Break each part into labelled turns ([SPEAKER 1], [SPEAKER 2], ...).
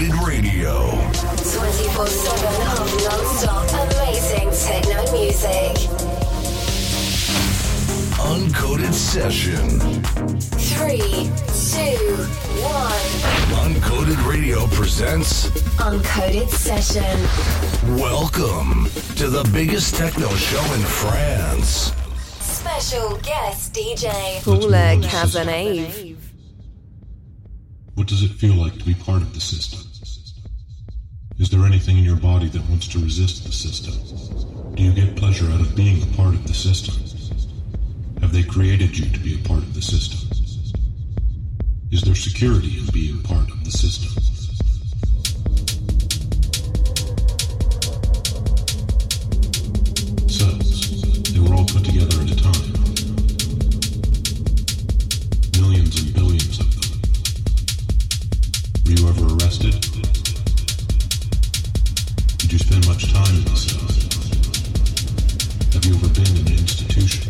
[SPEAKER 1] Loaded Radio.
[SPEAKER 2] 24 7 of non stop amazing techno music.
[SPEAKER 1] Uncoded Session.
[SPEAKER 2] 3, 2, 1.
[SPEAKER 1] Uncoded Radio presents
[SPEAKER 2] Uncoded Session.
[SPEAKER 1] Welcome to the biggest techno show in France.
[SPEAKER 2] Special guest DJ
[SPEAKER 3] Paula Cazenave.
[SPEAKER 4] What does it feel like to be part of the system? Is there anything in your body that wants to resist the system? Do you get pleasure out of being a part of the system? Have they created you to be a part of the system? Is there security in being part of the system? millions and billions of them were you ever arrested spend much time in the South? Have you ever been in an institution?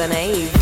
[SPEAKER 3] DJ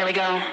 [SPEAKER 5] Here we go.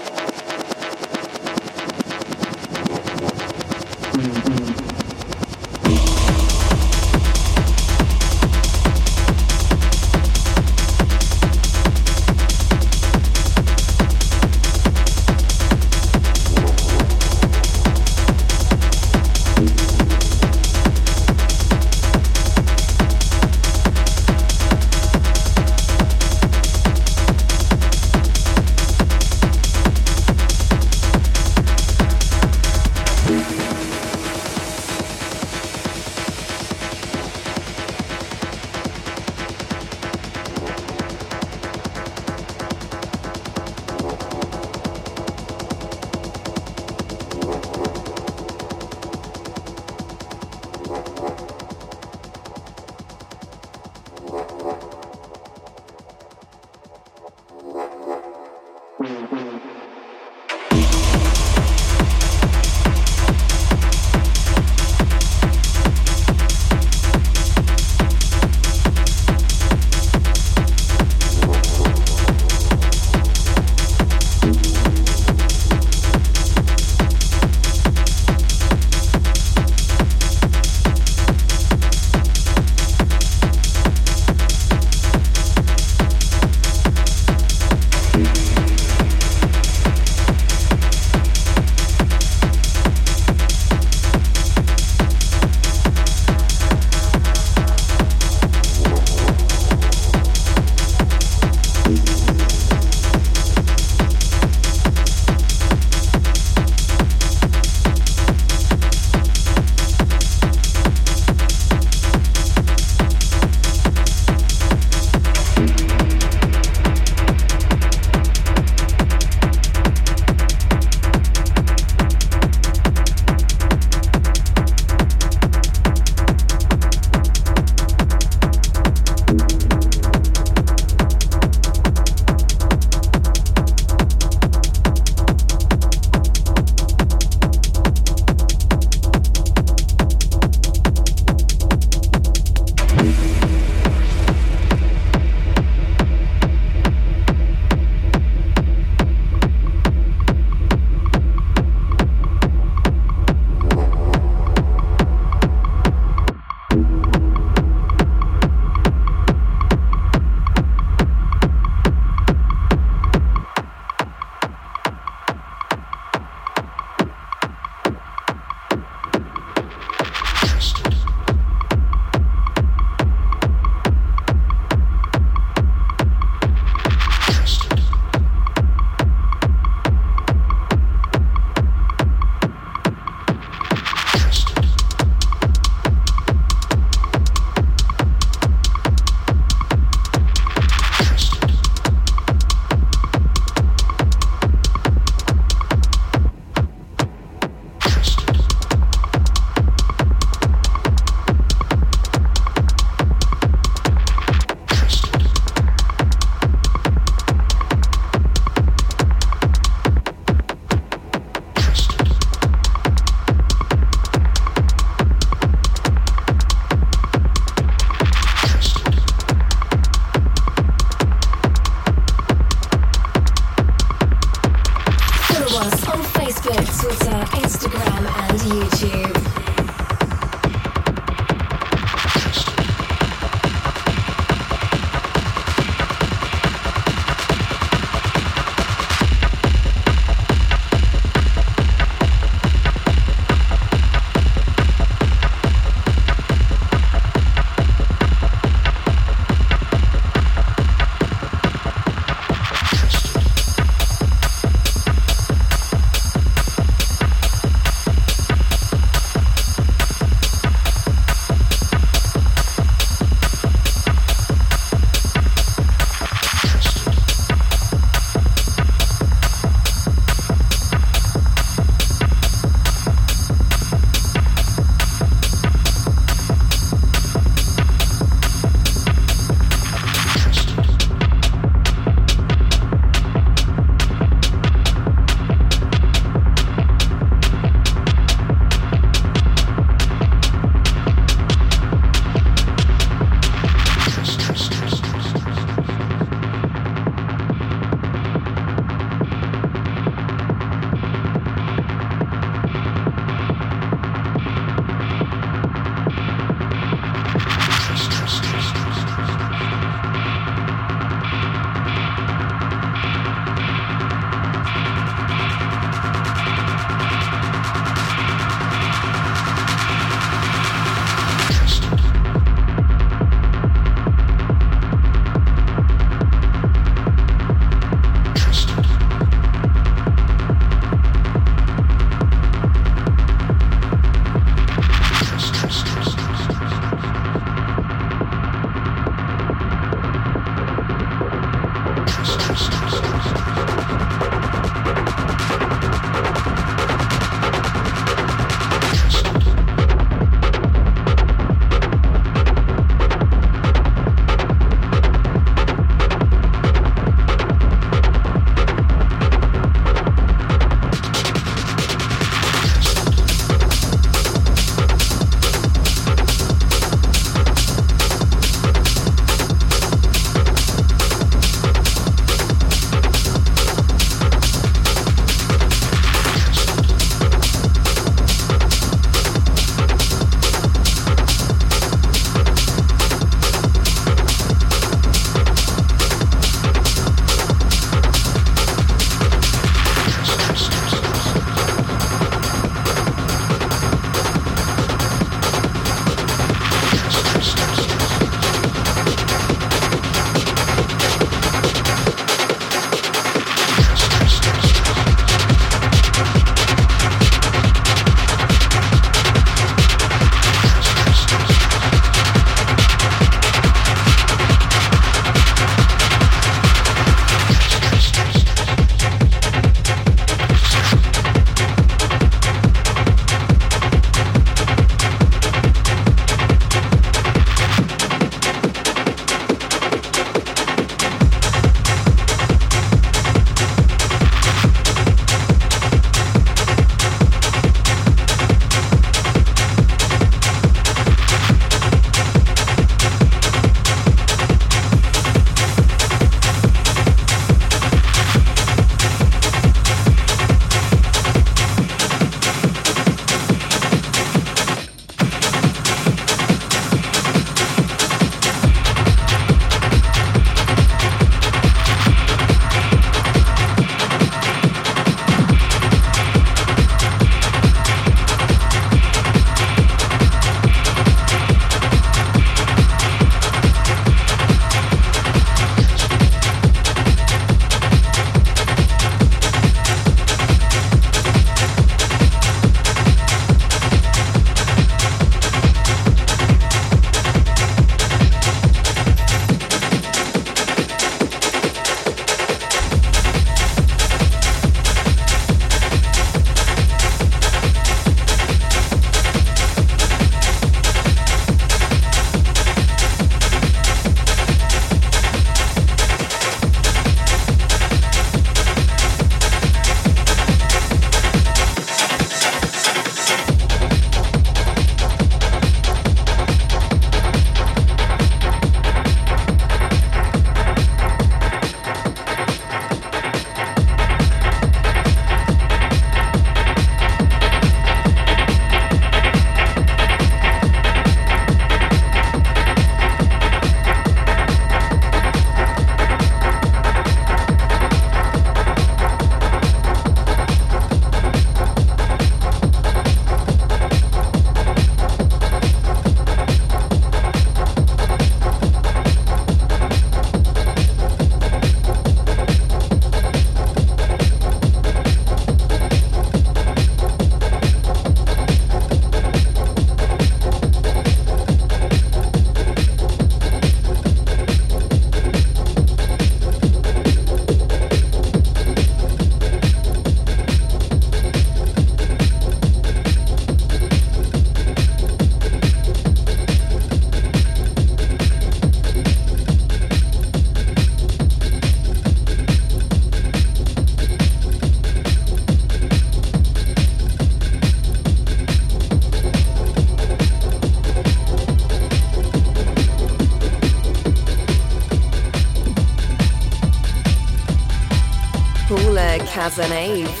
[SPEAKER 3] Mr.